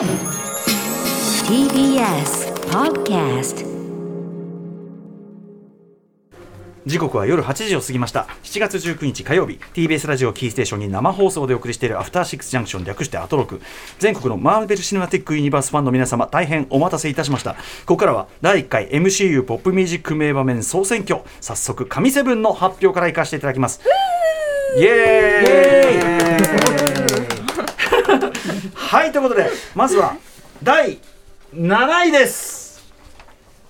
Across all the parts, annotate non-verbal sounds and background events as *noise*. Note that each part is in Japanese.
TBS Podcast 時刻は夜8時を過ぎました。7月19日火曜日。TBS ラジオキーステーションに生放送でお送りしているアフターシックスジャンクション略してアトロク。全国のマーベル・シネマティック・ユニバースファンの皆様大変お待たせいたしました。ここからは第1回 MCU ポップミュージック名場面総選挙。早速神セブンの発表からいかせていただきます。イエーイはいということでまずは第7位です。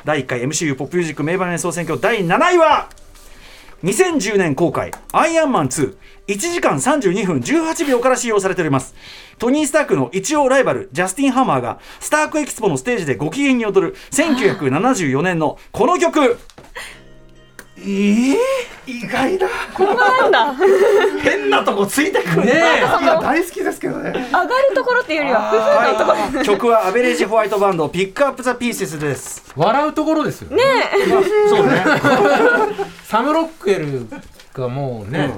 第1回 MCU ポップミュージック名場面総選挙第7位は2010年公開「アイアンマン2」1時間32分18秒から使用されております。トニー・スタークの一応ライバルジャスティン・ハマーがスタークエキスポのステージでご機嫌に踊る1974年のこの曲。えー、意外だ。なんだ。変なとこついてくるねねいや大好きですけどね。上がるところっていうよりは曲は Average White Band Pick Up the Pieces です。笑うところですよね。そうね。サム・ロックウェルがもうね、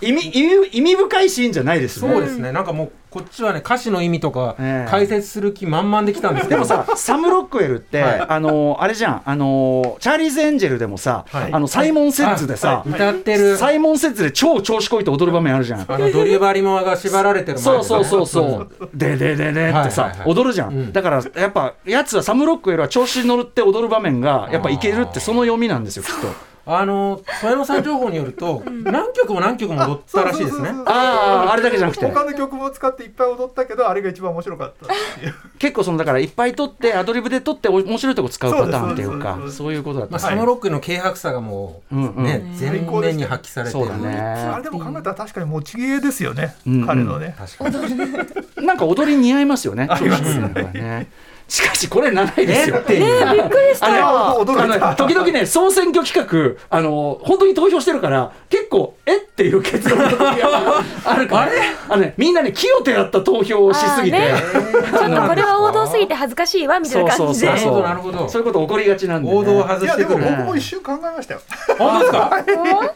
意味意味意味深いシーンじゃないですね。そうですね。なんかもうこっちはね歌詞の意味とかええ。解説する気満々できたんですけど。でもさ、サム・ロックウェルって、はい。あのあれじゃん、あのチャーリーズ・エンジェルでもさ、はい。あの Simon Says でさ、歌ってる。 Simon Says で超調子こいて踊る場面あるじゃん。あのドリューバリモアが縛られてるね。そうそうそうそう、ででででってさ、はいはいはい。踊るじゃん、うん。だからやっぱやつはサム・ロックウェルは調子に乗って踊る場面がやっぱいけるってその読みなんですよきっとあの曽山さん情報によると何曲も何曲も踊ったらしいですね。あああれだけじゃなくて。他の曲も使っていっぱい踊ったけどあれが一番面白かったっていう。結構そのだからいっぱい取ってアドリブで取ってお面白いとこ使うパターンっていうかそういうことだった、まあ、サム・ロックの軽薄さがもう、うんうん。ね全面に発揮されてるそうだね。あれでも考えたら確かに持ち芸ですよね、うん。うん彼のね。確かに。なんか踊り似合いますよね。あります。ね。しかしこれ7位ですよ。えっていう。びっくりした。あの驚いた。あの時々ね総選挙企画あの本当に投票してるから結構え？っていう結論の時があるから。*laughs* あのねみんなね清手やった投票をしすぎて、あちょっとこれは王道すぎて恥ずかしいわみたいな感じで。そうそうそうなるほどなるほど。そういうこと起こりがちなんで、ね、王道を外いやでもしてくる僕も一瞬考えましたよ。本当ですか？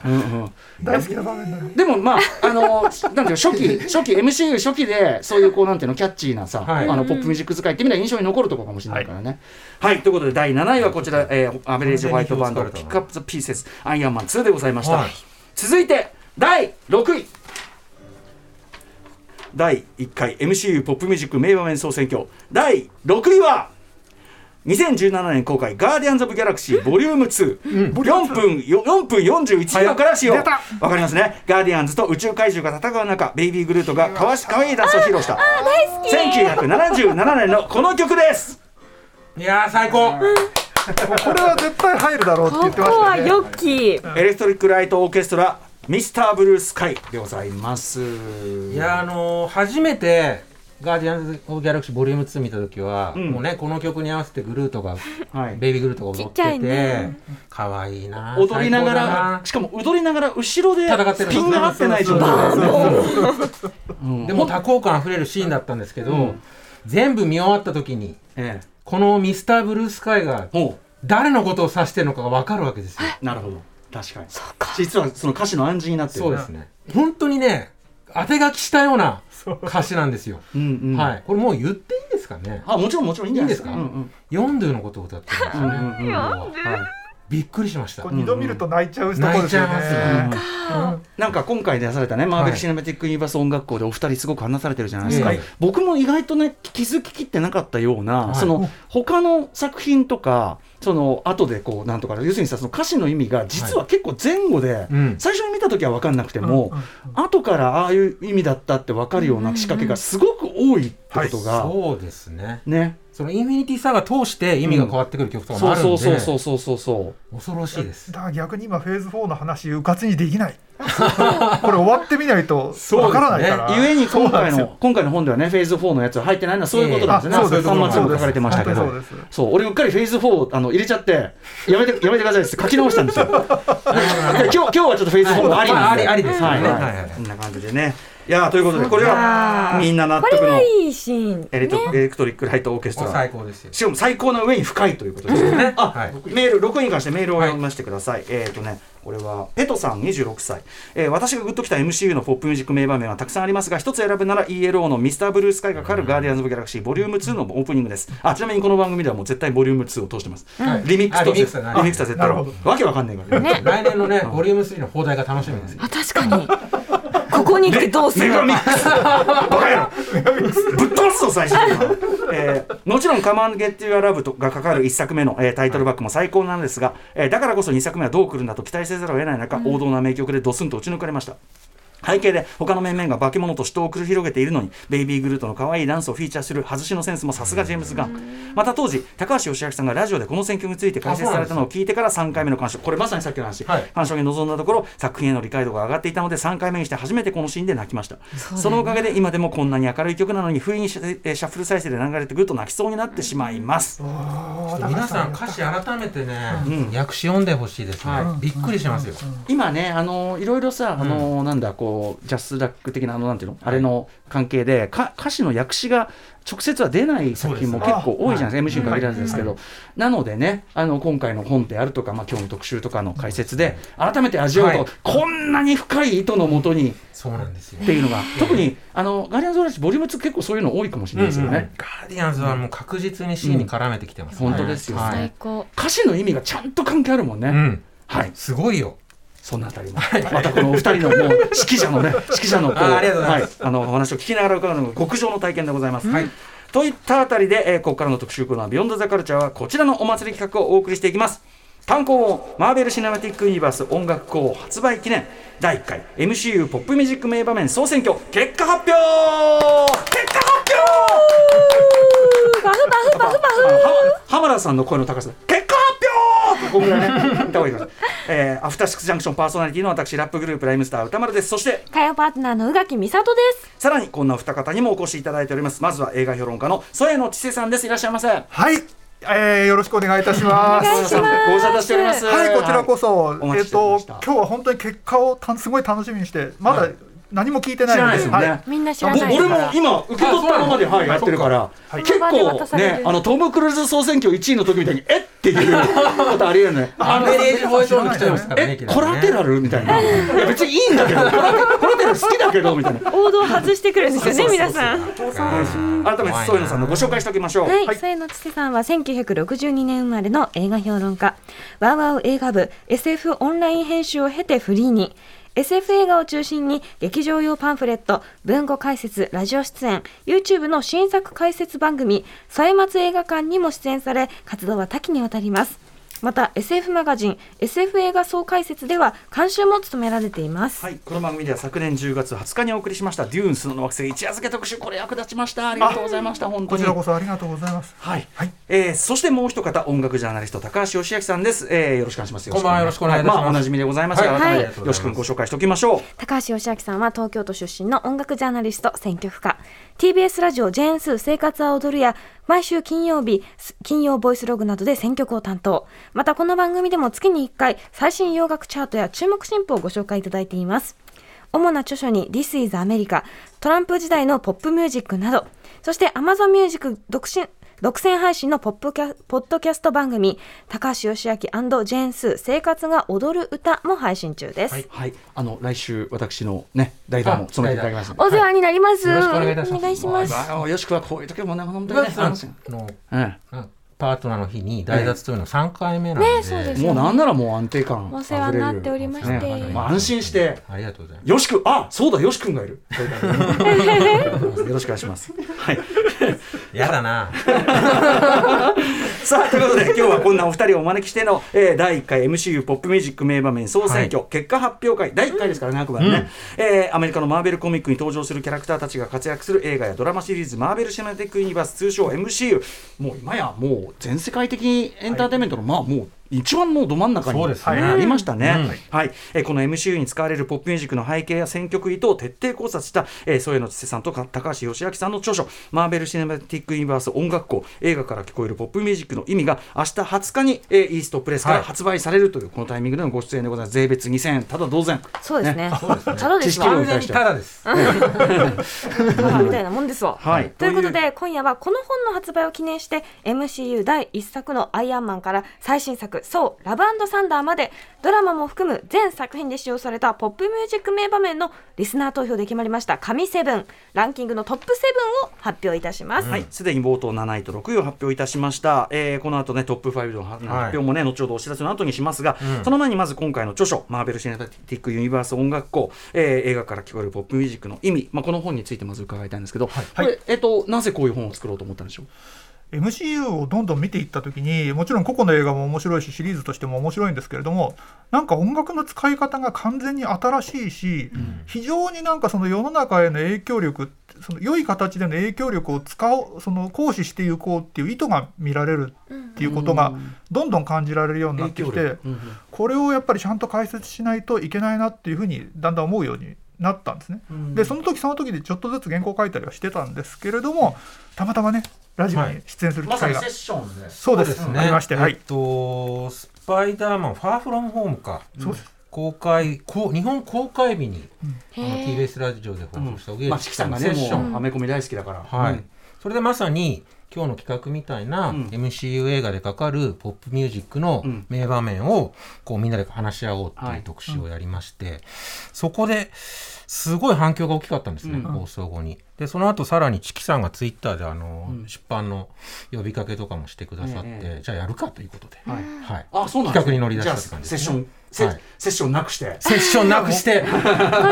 うんうん大好きな場面だよでもまああのなんていうの初期 *laughs* 初期 MCU 初期でそういうこうなんていうのキャッチーなさ、はい。あのポップミュージック使いってみたいな印象に残るところかもしれないからね。はい、ということで第7位はこちら、えーアベレージホワイトバンドピックアップザピーセスアイアンマン2でございました。はい続いて第6位。第1回 MCU ポップミュージック名場面総選挙。第6位は2017年公開「ガーディアンズ・オブ・ギャラクシーボリューム2」4分よ4分41秒から使用。わかりますね。ガーディアンズと宇宙怪獣が戦う中ベイビー・グルートがかわしかわいいダンスを披露した。1977年のこの曲ですいやー最高これは絶対入るだろうって言ここってましたよね。はヨッキーエレクトリック・ライト・オーケストラミスター・ブルースカイでございます。いやーあのー初めてガーディアンズ・オブ・ギャラクシーボリューム2見た時は、うん。もうねこの曲に合わせてグルートがはい。ベイビーグルートが踊っててね。可愛、いいな踊りながらしかも踊りながら後ろで戦ってる。ピンが合ってない状態。うん。でも多幸感あふれるシーンだったんですけど、うん。全部見終わった時にええこのミスターブルースカイがほ誰のことを指してるのかが分かるわけですよ。うなるほど。確かに。実はその歌詞の暗示になってる。そうですね。本当にね当て書きしたような歌詞なんですよ、うんうん。はい。これもう言っていいですかね？あもちろんもちろんいいんじゃないですか。いいんですかうんうん。ヨンドゥのことを歌ってるんですよね、うんうんうん。はいびっくりしました。これ二度見ると泣いちゃうところですよね。泣いちゃいますなんか今回出されたねマーベル・はいシネマティック・ユニバース音楽校でお二人すごく話されてるじゃないですか、はい僕も意外とね気づききってなかったような、はい。その他の作品とかその後でこうなんとか要するにさその歌詞の意味が実は結構前後で、うん。最初に見た時は分かんなくても、後からああいう意味だったって分かるような仕掛けがすごく多いってことが、そうですね。ねそのインフィニティサガ通して意味が変わってくる曲とかもあるんで、そうそうそうそうそうそう。恐ろしいです。だから逆に今フェーズ4の話うかつにできない。*laughs* これ終わってみないとわからないから。ゆえに今回の今回の本ではねフェーズ4のやつは入ってないのはそういうことなんですね、ええあそうです。端末にも書かれてましたけど。そうです。そう俺うっかりフェーズ4あの入れちゃってやめてやめてくださいって書き直したんですよ。*laughs* で今日今日はちょっとフェーズ4もありなんで、あありありですはいはいはい。こんな感じでねいやーということでこれはみんな納得のはいいシーンエレクトエレクトリックライトオーケストラ。最高ですよ。しかも最高な上に深いということですよね。あ、はい。メール、6に関してメールを読ませてください。えっ、とね、これは、ペトさん26歳、えー私がグッときた MCU のポップミュージック名場面はたくさんありますが、一つ選ぶなら ELO の Mr. Blue Sky がかかるガーディアンズ・オブ・ギャラクシーボリューム2のオープニングです。あ、ちなみにこの番組ではもう絶対ボリューム2を通してます。はい。リミックスとあリミックスだなリミックスは絶対。なるほわけわかんないから。ね。*laughs* 来年のね、ボリューム3の邦題が楽しみですよ。あ確かに *laughs* ここに来てどうするメガミックス。ぶっ飛ばすぞ最初に、*laughs* えーもちろん「Come on Get Your Love」とがかかる1作目の、えータイトルバックも最高なんですが、えーだからこそ2作目はどう来るんだと期待せざるを得ない中、王道な名曲でドスンと打ち抜かれました背景で他の面々が化け物と死闘を繰り広げているのにベイビーグルートの可愛いダンスをフィーチャーする外しのセンスもさすがジェームズ・ガン。また当時高橋義明さんがラジオでこの選曲について解説されたのを聞いてから3回目の鑑賞。これまさにさっきの話、はい。鑑賞に臨んだところ作品への理解度が上がっていたので3回目にして初めてこのシーンで泣きました。そ,、のおかげで今でもこんなに明るい曲なのに不意にシャえーシャッフル再生で流れてくると泣きそうになってしまいます、皆さん歌詞改めてね、訳詞読んでほしいですね。びっくりしますよ。今ねあのいろいろさ、あのなんだこうジャスラック的なあのなんていうの、あれの関係でか歌詞の訳詞が直接は出ない作品も結構多いじゃないですか、MC に限らずですけど、なのでねあの今回の本であるとか、まあ、今日の特集とかの解説で改めて味わうと、はい。こんなに深い意図のもとにそうなんですよ。っ。ていうのが特にあのガーディアンズ・オブ・ギャラクシーボリューム2結構そういうの多いかもしれないですよね、ガーディアンズはもう確実にシーンに絡めてきてます。ね。本当ですよね。歌詞の意味がちゃんと関係あるもんね、うん。はい。すごいよ。そのあたりも、またこのお二人のもう指揮者のね、*laughs* 指揮者のこう、あありがとうございます。はい、あのお話を聞きながら伺うのが極上の体験でございます。はい。といったあたりで、えーここからの特集コーナー、ビヨンドザカルチャーはこちらのお祭り企画をお送りしていきます。単行本マーベル・シネマティック・ユニバース音楽校発売記念第1回 MCU ポップミュージック名場面総選挙結果発表!結果発表!バフバフバフバあのは浜田さんの声の高さここぐらいね *laughs* 言った方がいいかもしれないえーアフターシックスジャンクションパーソナリティの私ラップグループライムスター歌丸です。そしてフ火曜パートナーの宇垣美里です。さらにこんなお二方にもお越しいただいております。まずは映画評論家の添野千世さんです。いらっしゃいませ。はい、えー、よろしくお願いいたします。*laughs* お願いします。添野さんご無沙汰しております。はい、こちらこそ、お待えっ、とちしておりました、今日は本当に結果をたすごい楽しみにして、まだ何も聞いてないので、すよね。はいみんな知らぼ俺もないから今受け取ったままで、はい、やってるから、はい。結構ねあのトム・クルーズ総選挙1位の時みたいにえっ？ていうことありえるね *laughs* アンベレージボイスオン来ちゃいますからね。えコラテラルみたいな。いや別にいいんだけど。コラテコラル好きだけどみたいな。王道外してくるんですよね皆さん。改めて添野さんのご紹介しておきましょう、はい、添野千世さんは1962年生まれの映画評論家。ワウワウ映画部 SF オンライン編集を経てフリーに SF 映画を中心に劇場用パンフレット文語解説ラジオ出演 YouTube の新作解説番組「歳末映画館」にも出演され活動は多岐にわたります。また SF マガジン SF 映画総解説では監修も務められています、はい、この番組では昨年10月20日にお送りしました「デューンスの惑星一夜漬け特集」これ役立ちました。ありがとうございました本当こにちらこそありがとうございます。はい、はい。えーそしてもう一方音楽ジャーナリスト高橋義明さんです、えーよろしくお願いします。こんばんはよろしくお願いします。はまあおなじみでございますが、はい。改めはい。てよし君ご紹介しておきましょう。高橋義明さんは東京都出身の音楽ジャーナリスト選曲家 TBS ラジオ「ジェーンスー生活は踊る」や毎週金曜日金曜ボイスログなどで選曲を担当。またこの番組でも月に1回最新洋楽チャートや注目新譜をご紹介いただいています。主な著書に「This is America」トランプ時代のポップミュージックなどそして Amazon ミュージック独身独占配信のポップキャポッドキャスト番組「高橋義明ジェーンスー生活が踊る歌」も配信中です、はい、あの来週私のね代打も務めていただきますお世話になります。よろしくお願いいたします。お願いします。ああよしくはこういう時もね本当にねあののうん。うんパートナーの日に代打というの3回目なんで、ねそうですもうなんならもう安定感お世話になっておりまして。溢れる。ねまあ安心して。ありがとうございます。よしくあそうだよしくんがいる。よろしくお願いします。はい。やだな。*laughs* さあということで今日はこんなお二人をお招きしての、えー第1回 MCU ポップミュージック名場面総選挙、結果発表会第1回ですからねあくまでね、えーアメリカのマーベルコミックに登場するキャラクターたちが活躍する映画やドラマシリーズマーベル・シネマティック・ユニバース通称 MCU もう今やもう全世界的エンターテインメントの、まあもう一番もうど真ん中にそうですね。ありましたね、うん。はい。えーこの MCU に使われるポップミュージックの背景や選曲意図を徹底考察した、えー、添野千世さんとか高橋義明さんの著書「マーベル・シネマティック・ユニバース音楽校映画から聞こえるポップミュージックの意味」が明日20日に、えーイーストプレスからはい。発売されるというこのタイミングでのご出演でございます。税別2000円。ただ同然。そうですね。そうですね。ただですわ。完全にただですみたいなもんですわ。*laughs* はい。ということで今夜はこの本の発売を記念して MCU 第1作の「アイアンマン」から最新作「そうラブサンダー」までドラマも含む全作品で使用されたポップミュージック名場面のリスナー投票で決まりました神セブン。ランキングのトップセブンを発表いたします。はい、すでに冒頭7位と6位を発表いたしました、えーこの後ねトップ5の発表もね、後ほどお知らせの後にしますが、その前にまず今回の著書「マーベル・シネマティック・ユニバース音楽校、えー映画から聞こえるポップミュージックの意味」まあ、この本についてまず伺いたいんですけど、これえっと、なぜこういう本を作ろうと思ったんでしょう？MCU をどんどん見ていった時にもちろん個々の映画も面白いしシリーズとしても面白いんですけれどもなんか音楽の使い方が完全に新しいし、非常になんかその世の中への影響力その良い形での影響力を使おうその行使していこうっていう意図が見られるっていうことがどんどん感じられるようになってきて、うんうんこれをやっぱりちゃんと解説しないといけないなっていうふうにだんだん思うようになったんですね。でその時その時でちょっとずつ原稿書いたりはしてたんですけれどもたまたまねラジオに出演する機会が、ッションで。そうです。ありまして、はい。えっとスパイダーマンファーフロムホームか。そうです。公開こう日本公開日にあのへー。TBS ラジオで放送した小木まあ、チキさんがねセッション。もうアメコミ大好きだから、はい、うん。それでまさに今日の企画みたいなうん。MCU 映画でかかるポップミュージックのうん。名場面をこうみんなで話し合おうってはい。いう特集をやりまして、そこですごい反響が大きかったんですね、うん。放送後に。でその後さらにチキさんがツイッターであの、うん。出版の呼びかけとかもしてくださって、ええ。じゃあやるかということで、はい。はい、あそうなんですね。企画に乗り出したって感じですね。あセッション、セはい。セッションなくして。セッションなくして。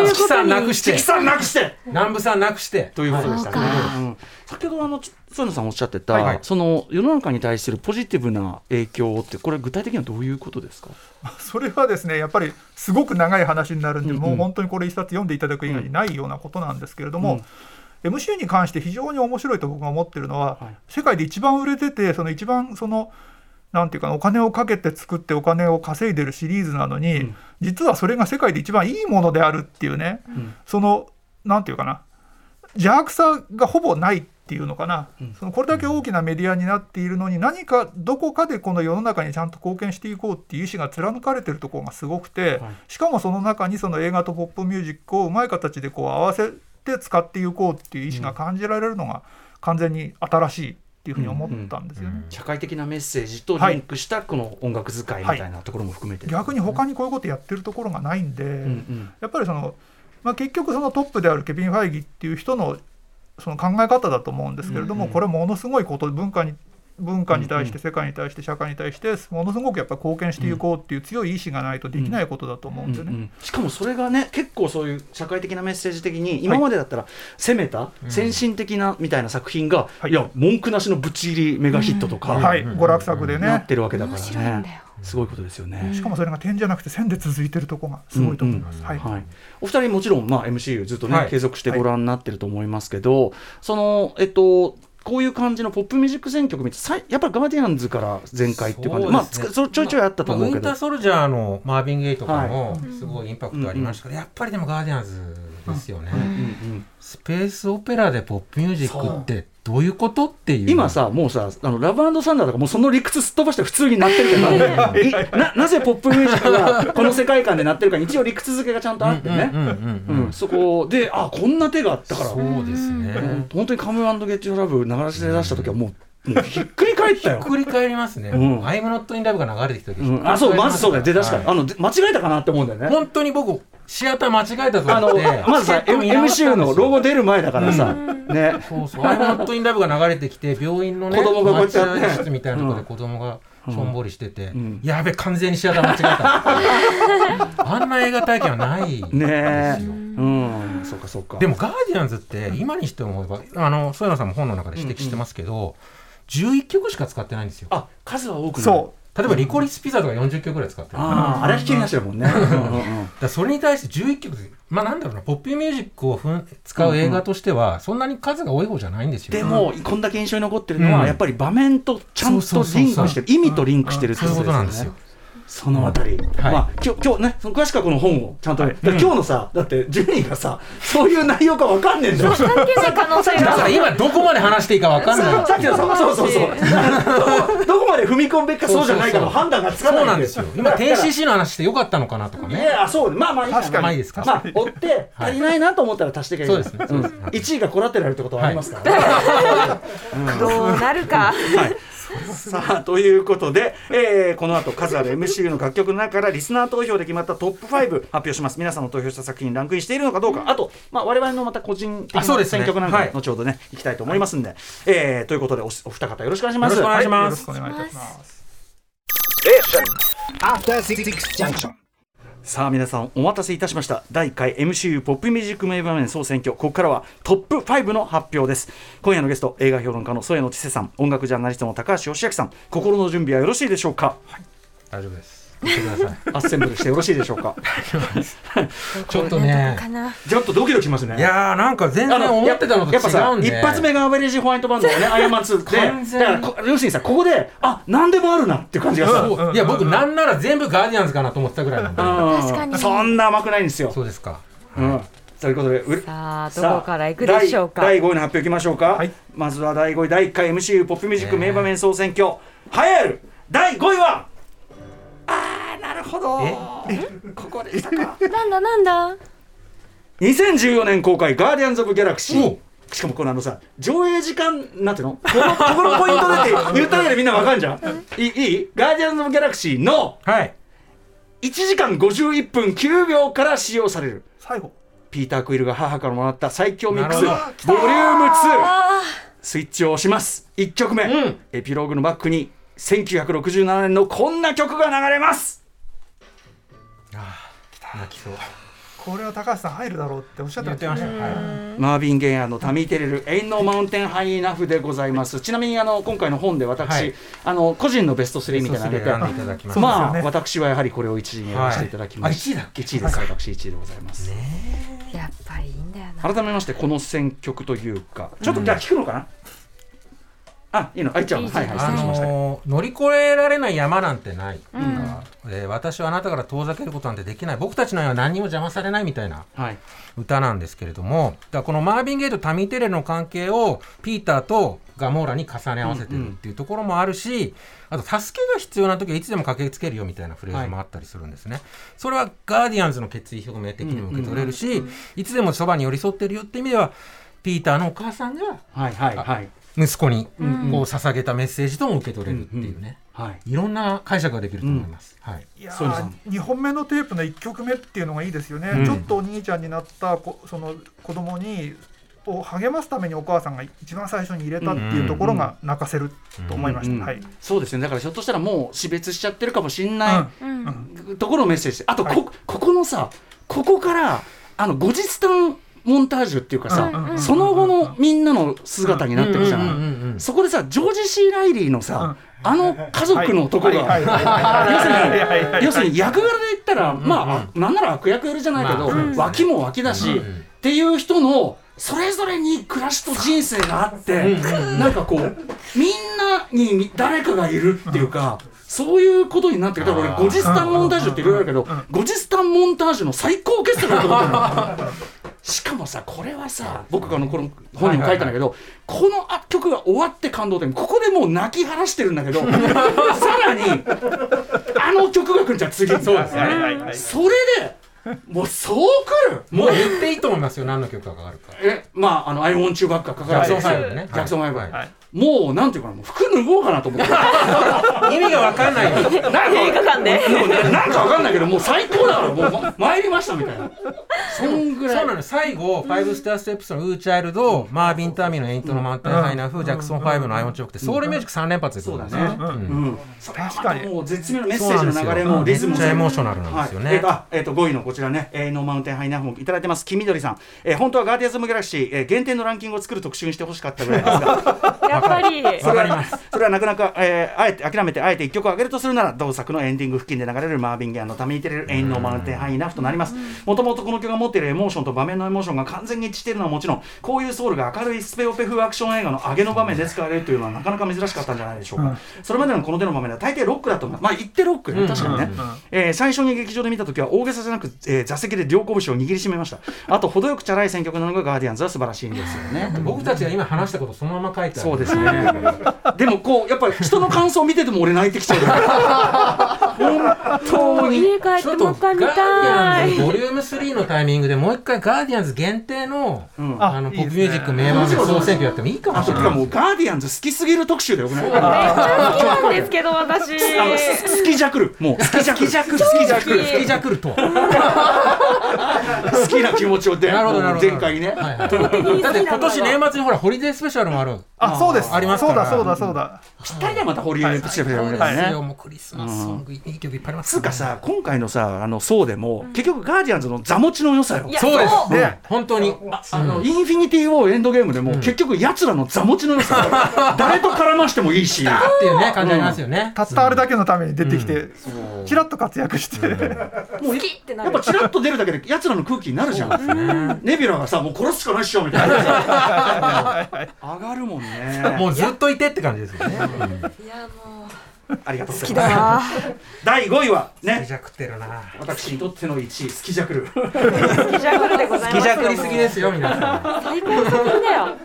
チキさんなくしてチキさんなくして。南部さんなくして。ということでしたね。先ほどあのち添野さんおっしゃってた、はいはい。その世の中に対するポジティブな影響ってこれ具体的にはどういうことですか？*laughs* それはですねやっぱりすごく長い話になるんで、うんうん。もう本当にこれ一冊読んでいただく以外にないようなことなんですけれども、MCU に関して非常に面白いと僕が思ってるのは、はい。世界で一番売れててその一番そのなんていうかなお金をかけて作ってお金を稼いでるシリーズなのに、うん。実はそれが世界で一番いいものであるっていうね、ん。そのなんていうかな邪悪さがほぼないっていうのかな、うん。そのこれだけ大きなメディアになっているのに何かどこかでこの世の中にちゃんと貢献していこうっていう意思が貫かれてるところがすごくて、はい。しかもその中にその映画とポップミュージックをうまい形でこう合わせて使っていこうっていう意思が感じられるのが完全に新しいっていうふうに思ったんですよね。社会的なメッセージとリンクしたこの音楽使いみたいなところも含めて、逆に他にこういうことやってるところがないんで、うんうん。やっぱりその、まあ、結局そのトップであるケビン・ファイギっていう人のその考え方だと思うんですけれども、うんうん。これものすごいこと文化に文化に対しうんて世界に対して社会に対してものすごくやっぱり貢献していこうっていう強い意志がないとできないことだと思うんでね。うんうんしかもそれがね結構そういう社会的なメッセージ的に今までだったら攻めた、先進的なみたいな作品が、はい。い、や文句なしのぶち入りメガヒットとか、はい、娯楽作でね。なってるわけだから面白いんだよ。ねすごいことですよね。しかもそれが点じゃなくて線で続いてるとこがすごいと思います。はい。はい、お二人もちろん、まあ、MCU ずっとね、はい。継続してご覧に鳴ってると思いますけど、そのえっとこういう感じのポップミュージック選曲見てやっぱりガーディアンズから前回っていう感じ。でまあちょいちょいあったと思うけど、まあウィンターソルジャーのマーヴィン・ゲイとかもはすごいインパクトありましたけど、やっぱりでもガーディアンズですよね、うんうん。スペースオペラでポップミュージックってどういうことっていう。今さもうさあのラブサンダーとかもうその理屈すっ飛ばして普通になってるけどいななぜポップミュージックがこの世界観で鳴ってるかに一応理屈付けがちゃんとあってね、そこであこんな手があったから。そうですね、うん本当にカムアンドゲッチュラブ流しで出した時はもうもうひっくり返ったよ。ひっ。くり返りますね。うん。アイムノットインラブが流れてきた時、うん。あそうまずそうだよ。で確かに、はい。あので間違えたかなって思うんだよね。本当に僕シアター間違えたとあの思ってまずさ MC のロゴ出る前だからさ、ね。そうそう。アイムノットインラブが流れてきて病院のね子供が待合室みたいなところで子供がしょんぼりしてて、ん。やべ完全にシアター間違えた。あんな映画体験はないんですよ、うん。そうかそうか。でもガーディアンズって今にして思えばあの添野さんも本の中で指摘してますけど、11曲しか使ってないんですよ。あ数は多くない。そ例えばリコリスピザとか40曲ぐらい使ってる。あああれはひっきりなしだもん。ね、だそれに対して11曲まあなんだろうなポップミュージックをふん使う映画としては、そんなに数が多い方じゃないんですよ。でもこんだけ印象に残ってるのは、うん。やっぱり場面とちゃんとリンクしてる意味とリンクしてるってそういうことなんねですよそのあたり、はい。まあ今日今日ねその詳しくはこの本をちゃんと、だから今日のさだってジュニーがさそういう内容かわかんねえんだよ。関係ない可能性だからが今どこまで話していいか分かんない。さっきのさそう。そうそうどこどこまで踏み込むべきかそうじゃないかの判断がつかないそうなんですよ。今 10cc の話してよかったのかなとかいねやそうまあまあいいか。な確かに。まあいいですか。まあ追って足りないなと思ったら足していけばいい。そうですね。そうですね。1位がコラテラルってことはありますから、どうなるか *laughs* さあということで、えーこの後数ある MCU の楽曲の中からリスナー投票で決まったトップ5発表します。皆さんの投票した作品にランクインしているのかどうか。あと、まあ、我々のまた個人的なあそうですね。選曲なんかはい。後ほどね、い、きたいと思いますんで、えーということでおお二方よろしくお願いします。よろしくお願いしはい。よろしますくお願いいたします。After Six Junction. さあ皆さんお待たせいたしました。第1回 MCU ポップミュージック名場面総選挙。ここからはトップ5の発表です。今夜のゲスト映画評論家の添野千世さん。音楽ジャーナリストの高橋義明さん。心の準備はよろしいでしょうか？はい大丈夫です。アッセンブルしてよろしいでしょうか？*laughs* ちょっとね。ちょっとドキドキしますね。いやーなんか全然思ってたのと違やっぱさうんで一発目がアベレージホワイトバンドのね *laughs* アイアンマン2で完全だからこ要するにさここであ何でもあるなっていう感じがさ、いや僕なんなら全部ガーディアンズかなと思ってたぐらいなんで。確かにそんな甘くないんですよ、そうですか。うん、ということでうさあどこから行くでしょうか？第第5位の発表いきましょうか、はい。まずは第5位第1回 MCU ポップミュージック名場面総選挙、栄える第5位はなるほど。ここでしたか。*laughs* なんだなんだ？2014年公開「ガーディアンズ・オブ・ギャラクシーお」しかもこのあのさ上映時間なんていうの？このここのポイントでって *laughs* 言っただけでみんなわかんじゃん？いい？いい？ガーディアンズ・オブ・ギャラクシーのはい。1時間51分9秒から使用される。最後。ピーター・クイルが母からもらった最強ミックスボリなューム2スイッチを押します。1曲目、うん。エピローグのバックに1967年のこんな曲が流れます泣きそう。これは高橋さん入るだろうっておっしゃって言ましたマービン・ゲイ・アンド・タミー・テレル「エイン・ノー・マウンテン・ハイ・ナフ」でございます。ちなみにあの今回の本で私、はい。あの個人のベスト3みたいなのベスト3選んでい上げてただきましたまあ、私はやはりこれを1位に選ばせていただきました、はい。あ1位だ1位です、私1位でございます、やっぱりいいんだよな。改めましてこの選曲というかちょっとじゃあ聞くのかな、あいいの？あいっちゃうの？はいはい失あ礼しました、乗り越えられない山なんてない、うん。えー私はあなたから遠ざけることなんてできない。僕たちのようは何にも邪魔されないみたいなはい。歌なんですけれどもだこのマービン・ゲイとタミー・テレルの関係をピーターとガモーラに重ね合わせてるっていうところもあるし、あと助けが必要な時はいつでも駆けつけるよみたいなフレーズもあったりするんですね、それはガーディアンズの決意表明的にも受け取れるし、いつでもそばに寄り添ってるよって意味ではピーターのお母さんがはいはいはい息子にこううん。捧げたメッセージとも受け取れるっていうね、はい。いろんな解釈ができると思います。はい。いやそうですー2本目のテープの1曲目っていうのがいいですよね、うん。ちょっとお兄ちゃんになったこその子供にを励ますためにお母さんが一番最初に入れたっていうところが泣かせると思いました、うんはい、そうですね。だからひょっとしたらもう死別しちゃってるかもしんなうん。いところをメッセージして。あとこ,、はい。ここのさここからあの後日談モンタージュっていうかさ、その後のみんなの姿になってるじゃん,、そこでさジョージ・シー・ライリーのさ、あの家族の男が、要するに役柄で言ったら、まあなんなら悪役やるじゃないけど、脇も脇だし、うんっていう人のそれぞれに暮らしと人生があって、なんかこうみんなに誰かがいるっていうか。そういうことになってる。だから俺、後日談モンタージュっていろいろあるけど、後日談モンタージュの最高傑作だと思ってるの。しかもさ、これはさ、僕があのこの本にも書いたんだけど、このあ曲が終わって感動点、ここでもう泣き晴らしてるんだけど、*laughs* さらに、あの曲が来るじゃん、次。そうですはいはいはい。それで、もうそう来る？もう言っていいと思いますよ。何の曲がかかるか。え、まあ、あの、I Want You Back がかかる。ジャクソね。ジャクソンファイブ。はい。もう、なんていうかな、もう服脱ごうかなと思って。意味がわかんないよ。なんか映画館で。なんかわかんないけど、もう最高だから、もう、ま、参りましたみたいな。そんぐらい。そうなの最後、ファイブスターステップスの Ooh Child、マービン・タミーの Ain't No Mountain High Enough、ジャクソン5の I Want You Back って、ソウルミュージック3連発でそうだね。ね。うん。確かに。たもう絶妙なメッセージの流れもリズムもめっちゃエモーショナルなんですよね。はい。えっとあえっと5位の後こちらね、 Ain't No Mountain High Enough もいただいてます。黄緑さん、えー、本当はガーディアンズ・オブ・ギャラクシー、えー、限定のランキングを作る特集にしてほしかったぐらいですが。*laughs* やっぱり。それはそれはなかなか、えー、あえて諦めてあえて一曲を上げるとするなら同作のエンディング付近で流れるマービン・ゲイ・アンド・タミー・テレル「 Ain't No Mountain High Enough」となります。もともとこの曲が持っているエモーションと場面のエモーションが完全に一致しているのはもちろんこういうソウルが明るいスペオペ風アクション映画の上げの場面で使われるというのはなかなか珍しかったんじゃないでしょうか、それまでのこの手の場面では大抵ロックだと思いますまあ言ってロックね確か。にね、えー最初に劇場で見た時は大げさじゃなく、えー座席で両拳を握りしめましたあと程よくチャラい選曲なのがガーディアンズは素晴らしいんですよね *laughs* 僕たちが今話したことそのまま書いてあるそうですね。でもこうやっぱり人の感想を見てても俺泣いてきちゃう。*laughs* 本当に。家帰ってちょっとガーデもう一回見たいィアンズボリューム3のタイミングでもう一回ガーディアンズ限定の、ん。あのポップミュージック名盤総選挙やってもいいかもあしれない。もうガーディアンズ好きすぎる特集でよくない。めっちゃ好きなんですけど私。好きじゃくる。もう好きじゃくる。好きじゃくる。好きじゃくる。スキジャクルと。好きな気持ちをでなるほどなるほど。前回にね。はいはいだって今年年末にほらホリデースペシャルもある。あそうです。ありますから。そうだそうだそうだ。ぴったりだまたホリエモンプチャル。もうクリスマスソングいい曲いっぱいありますつうかさ今回のさあのそうでも結局ガーディアンズの座持ちの良さよ。そうです。そう。ね。本当に。あのインフィニティ・ウォーエンドゲームでも結局奴らの座持ちの良さ。*laughs* 誰と絡ましてもいいし。っていうね感じありますよね。たったあれだけのために出てきてちらっと活躍して。もう好きってなる。やっぱチラッと出るだけで奴らの空気になるじゃん。ネビュラがさもう殺すしかないっしょみたいな。*laughs* 上がるもんね。もうずっといてって感じですよね。いやもうありがとうござ好きいます。第5位はね私にとっての1位スキジャクル。好きじゃくるでございますスキジャクりすぎですよ皆さん。最高だよ。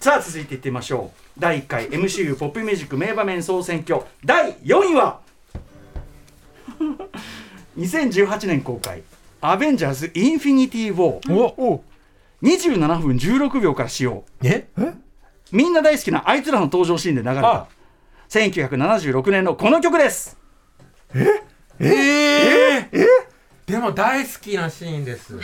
さあ続いていってみましょう。第1回 MCU ポップミュージック名場面総選挙。第4位は *laughs* 2018年公開「アベンジャーズ・インフィニティ・ウォーおお」27分16秒から使用。え？みんな大好きなあいつらの登場シーンで流れた。あ1976年のこの曲です。え？え？でも大好きなシーンです。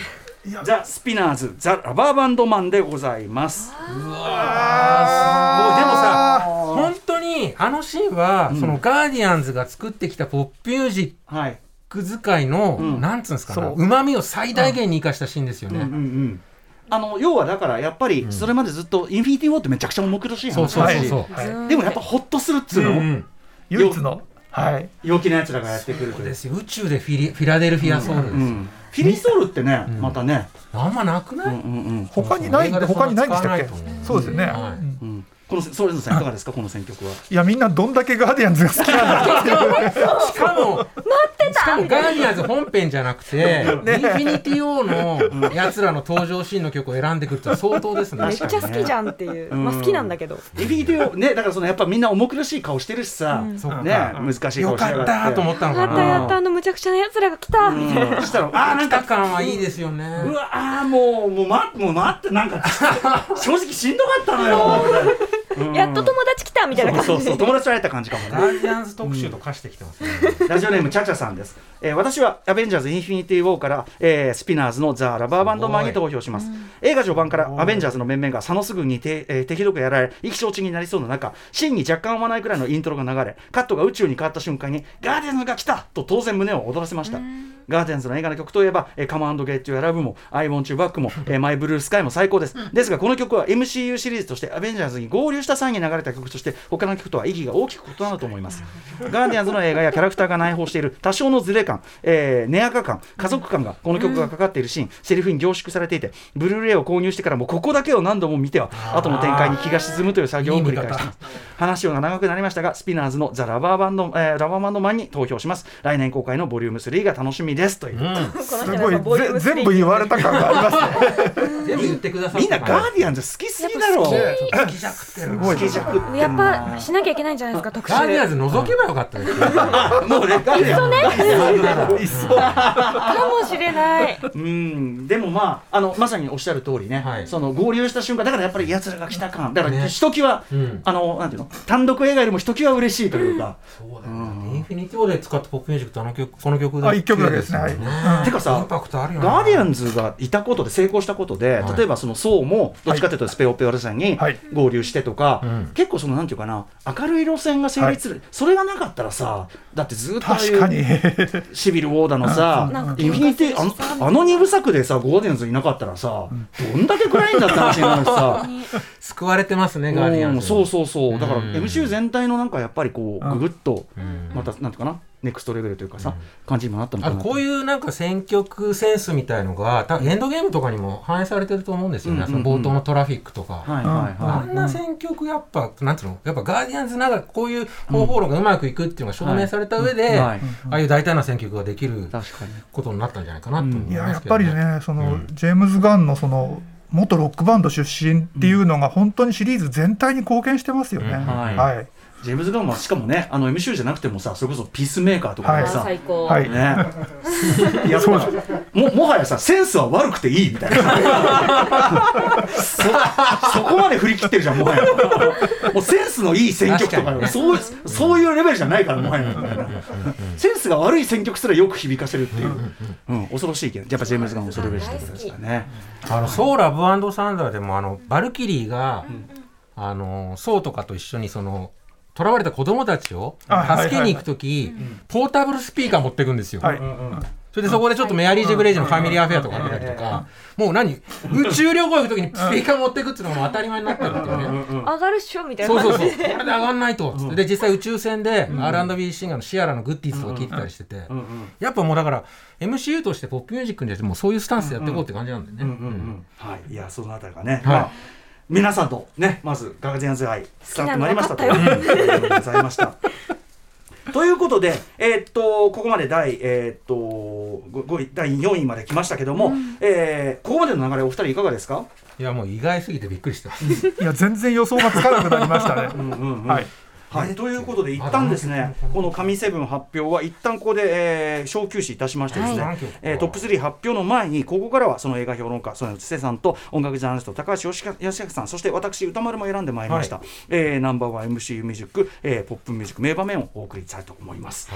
ザ・スピナーズ・ The Rubberband Man でございます。うわー。でもさ本当にあのシーンは、そのガーディアンズが作ってきたポップミュージッはい。ク使いの、ん。なんつうんですかそう。うまみを最大限に生かしたシーンですよね、うんうんあの要はだからやっぱりそれまでずっとインフィニティ・ウォーってめちゃくちゃ重苦しいそう話だしでもやっぱホッとするっつうの、うんうん。唯一の。はい。陽気なやつらがやってくるという。ですよ。宇宙でフィリフィラデルフィアソウルですよ、うんフィリーソウルってね、またね、あんまなくない、うんうんうん。他にない？他にないんでしたっけ？そう。ですよね。うんこのソレンズさんいかがですか？この選曲は。いやみんなどんだけガーディアンズが好きなんだ *laughs* しかも待ってた！しかもガーディアンズ本編じゃなくて、インフィニティ・ウォーのやつらの登場シーンの曲を選んでくるって相当ですね。めっちゃ好きじゃんっていう、うん。まあ好きなんだけど。インフィニティをねだからそのやっぱみんな重苦しい顔してるしさ、うん。そうか。ね難しい顔しよかったと思ったのやかな。ったやったあのむちゃくちゃなやつらが来た。みたいな、うんそしたらあーなんか感はいいですよね。うわあーもうもうまもう待ってなんか正直しんどかったのよやっと友達来たみたいな感じ。そうそうそう友達と会えた感じかもガね。ーディアンズ特集と化してきてますね、ラジオネームチャチャさんです、えー私はアベンジャーズインフィニティ・ウォーから、えースピナーズの The Rubberband Man に投票します。映画序盤からアベンジャー。ズの面々がサノス軍にて、えー手ひどくやられ意気消沈になりそうな中シーンに若干合わないくらいのイントロが流れカットが宇宙に変わった瞬間にガーディアンズが来たと当然胸を躍らせましたガーディアンズの映画の曲といえば、えー、 Come and Get Your Love も I want you back も、えー、 Mr. Blue Sky も最高です。ですがこの曲は MCU シリーズとしてアベンジャーズに合流した際に流れた曲として他の曲とは意義が大きく異なると思います。ガーディアンズの映画やキャラクターが内包している多少のズレ感、えー、ネアカ感家族感がこの曲がかかっているシーン、セリフに凝縮されていてブルーレイを購入してからもここだけを何度も見ては後の展開に気が沈むという作業を繰り返しています。話が長くなりましたがスピナーズの The Rubberband、えー Rubberband Man に投票します。来年公開のボリューム3が楽しみですという、すごい全部言われた感がありますね全部言ってくださいみんなガーディアンズ好きすぎだろ好きじゃくってる好きじゃくってやっぱしなきゃいけないんじゃないですか特集ガーディアンズ除けばよかったですよもうねガーディアンズいっそかもしれないうんでもまああのまさにおっしゃる通りね、はいその合流した瞬間だからやっぱり奴らが来た感だからひときわ、あのなんていうの単独映画よりもひときわ嬉しいというか、そうだよねインフィニティ・ウォーで使ったポップミュージックってあの曲この曲あ一曲だけですね。はい。うん。てかさインパクトあるよなガーディアンズがいたことで成功したことで、はい。例えばそのソウもどっちかというとスペオペオラさんにはい。合流してとか、うん。結構そのなんていうかな明るい路線が成立する、それがなかったらさだってずっとああい確かに。うシビル・ウォーダのさ *laughs* なんかインフィニティあのあの二部作でさガーディアンズいなかったらさ、どんだけ暗いんだって話になるしさ。救われてますねガーディアンズ。うんそうそう。そうだからうん MCU 全体のなんかやっぱりこううん。ぐぐっとうん。またなんていうかなネクストレベルというかさ感じにもなったのかな。こういうなんか選曲センスみたいのが多分エンドゲームとかにも反映されてると思うんですよね、うんうんうん。その冒頭のトラフィックとか。はいはいはあんな選曲やっぱ、なんつうの？やっぱガーディアンズながらこういう方法論がうまくいくっていうのが証明された上で、いはい。ああいう大胆な選曲ができる確かに。ことになったんじゃないかなと思いますけど、いややっぱりねその、うん。ジェームズ・ガンのその元ロックバンド出身っていうのが本当にシリーズ全体に貢献してますよね。うんはいはいジェームズ・ガンはしかもねあの MCU じゃなくてもさそれこそピースメーカーとかではさ、最高、はいねやっぱももはやさセンスは悪くていいみたいな。そそこまで振り切ってるじゃんもはや。もうセンスのいい選曲とか。確かそうそういうレベルじゃないからもはや。みたいなセンスが悪い選曲すらよく響かせるっていう、うん、恐ろしいけどやっぱジェームズ・ガンもそれレベルってことですからね。あのソーラブサンダーでもあのバルキリーが、あのソウとかと一緒にその囚われた子供たちをあ助けに行く時、ポータブルスピーカー持ってくんですよ。はい。それでそこでちょっとメアリー・ジェグレイジのファミリーアフェアとかやったりとか、もう何宇宙旅行行く時にスピーカー持ってくっていうのがもう当たり前になってるっていうね。上がるっしょみたいな。そうそうそう。感じでこれで上がんないと。つってで、実際宇宙船で R&B シンガーのシアラのグッディーズとか聞いてたりしてて、やっぱもうだから MCU としてポップミュージックに対してもうそういうスタンスでやっていこうって感じなんだよね。うん。はい、いや、そのあたりがね、はい。まあ、皆さんとね、まずガーディアンズ愛、伝わってまいりましたということでございました。*laughs* ということで、えーっと、ここまで第、えーっと、ごご位第4位まで来ましたけども、えーここまでの流れ、お二人いかがですか？いやもう意外すぎてびっくりした。いや全然予想がつかなくなりましたね。はい。はい、ということで、一旦ですね、この神セブン発表は、一旦ここで、えー小休止いたしましてですね、はい。えートップ3発表の前に、ここからはその映画評論家、その瀬さんと音楽ジャーナリスト、高橋義康さん、そして私、歌丸も選んでまいりました、えーナンバーワン MCU ミュージック、えーポップミュージック名場面をお送りしたいと思います。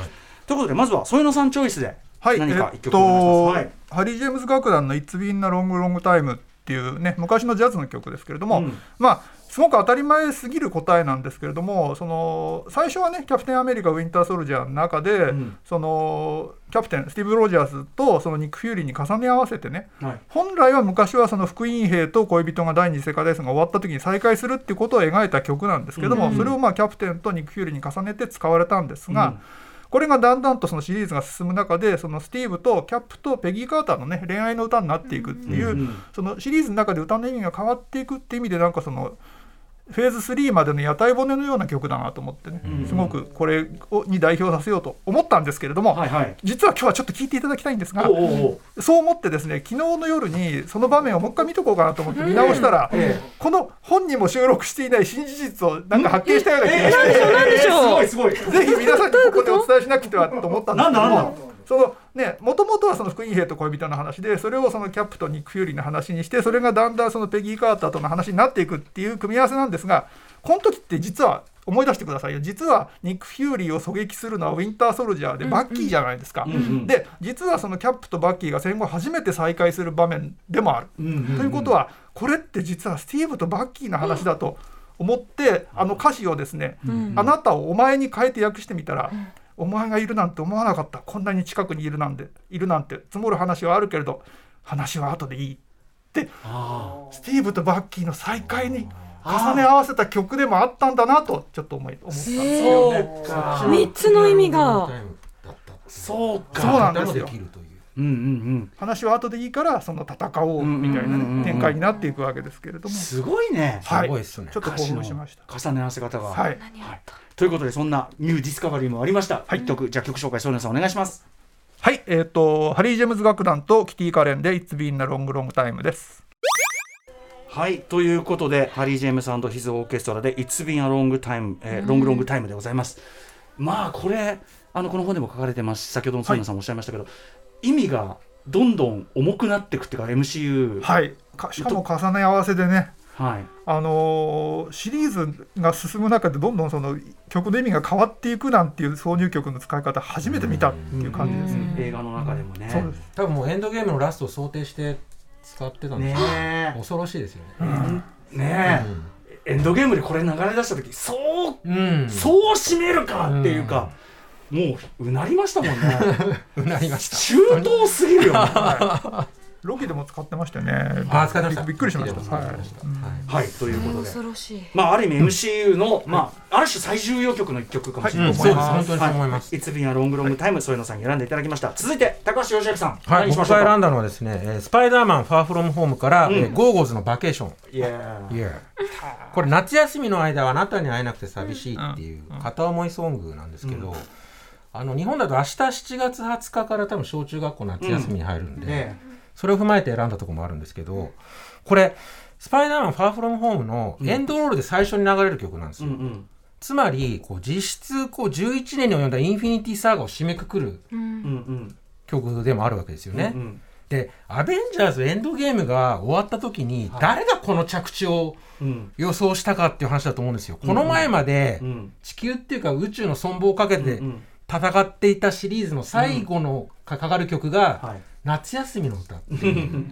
ということで、まずは添野さんチョイスで、はい、何か一曲お願いしと、ます。はい。ハリー・ジェームズ楽団の「It's Been a Long Long Time」っていうね昔のジャズの曲ですけれども、うん。まあすごく当たり前すぎる答えなんですけれどもその最初はね「キャプテンアメリカ・ウィンター・ソルジャー」の中で、ん。そのキャプテンスティーブ・ロジャーズとそのニック・フューリーに重ね合わせてねはい。本来は昔はその復員兵と恋人が第二次世界大戦が終わった時に再会するっていうことを描いた曲なんですけども、うん。それをまあキャプテンとニック・フューリーに重ねて使われたんですが、うん。これがだんだんとそのシリーズが進む中でそのスティーブとキャップとペギー・カーターのね恋愛の歌になっていくっていう、うんそのシリーズの中で歌の意味が変わっていくっていう意味でなんかそのフェーズ3までの屋台骨のような曲だなと思ってね、うん。すごくこれをに代表させようと思ったんですけれども、はいはい。実は今日はちょっと聞いていただきたいんですがおうおうおう。そう思ってですね昨日の夜にその場面をもう一回見とこうかなと思って見直したら、えこの本にも収録していない新事実をなんか発見したような気がして。えーすごいすごい。*laughs* ぜひ皆さんにここでお伝えしなくてはと思ったんですけど。なんだなんもそのねもともとはその復員兵と恋人の話でそれをそのキャップとニック・フューリーの話にしてそれがだんだんそのペギー・カーターとの話になっていくっていう組み合わせなんですがこの時って実は思い出してくださいよ。実はニック・フューリーを狙撃するのはウィンター・ソルジャーでバッキーじゃないですか。うんうん。で実はそのキャップとバッキーが戦後初めて再会する場面でもある。うんうんうん。ということはこれって実はスティーブとバッキーの話だと思って、あの歌詞をですね、あなたをお前に変えて訳してみたら、お前がいるなんて思わなかった。こんなに近くにいるなんて。いるなんて。積もる話はあるけれど話は後でいいって。あスティーブとバッキーの再会に重ね合わせた曲でもあったんだなとちょっと思い思ったんですよね。ーそうか。三つの意味が。そうか。そうなんですよう。うんうん話は後でいいからその戦おうみたいなうんうんうんうんね展開になっていくわけですけれどもうん。すごいね。はいすごいっすねちょっと興奮しました。重ね合わせ方が。はいということでそんな new discovery もありました。はい一曲じゃあ曲紹介添野さんお願いします。はい、えっ、とハリー・ジェームズ楽団とキティ・カレンで「It's Been a Long Long Time」です。はいということでハリー・ジェームズ His Orchestra で「It's Been a Long Time」えー Long Long Time でございます。まあこれあのこの本でも書かれてますし先ほども添野さんもおっしゃいましたけど、意味がどんどん重くなっていくっていうか MCU、はい、かしかも重ね合わせでね。はい。あのーシリーズが進む中でどんどんその曲の意味が変わっていくなんていう挿入曲の使い方初めて見たっていう感じですね。映画の中でもね。そうです。多分もうエンドゲームのラストを想定して使ってたんですよ、ね恐ろしいですよね、えねえ、エンドゲームでこれ流れ出した時そううん。そう締めるかっていうか、もううなりましたもんね。*laughs* うなりました。周到すぎるよ。ね *laughs* ロキでも使ってましたよね。あー使ってました。びっくりしました。はい。はい。ということで。恐ろしい。まあある意味 MCU の、まあある種最重要曲の一曲かもしれないうん、です。ねそうです。本当にそう思います、い。 It's Been a Long Long Time 添野さんに選んでいただきました。続いて高橋義明さん、はい、僕が選んだのはですね、えースパイダーマンファーフロムホームから、ゴーゴーズのバケーション。いやー。Yeah これ夏休みの間はあなたに会えなくて寂しいっていう片思いソングなんですけど、あの日本だと明日7月20日から多分小中学校夏休みに入るんで、ねそれを踏まえて選んだところもあるんですけどこれスパイダーマンファーフロムホームのエンドロールで最初に流れる曲なんですよ、うんうん。つまりこう実質こう11年に及んだインフィニティサーガを締めくくるうん。うん曲でもあるわけですよね、うんでアベンジャーズエンドゲームが終わった時に誰がこの着地をうん。予想したかっていう話だと思うんですよ。この前までうん。地球っていうか宇宙の存亡をかけてうん戦っていたシリーズの最後のかかる曲がはい。夏休みの歌っていう。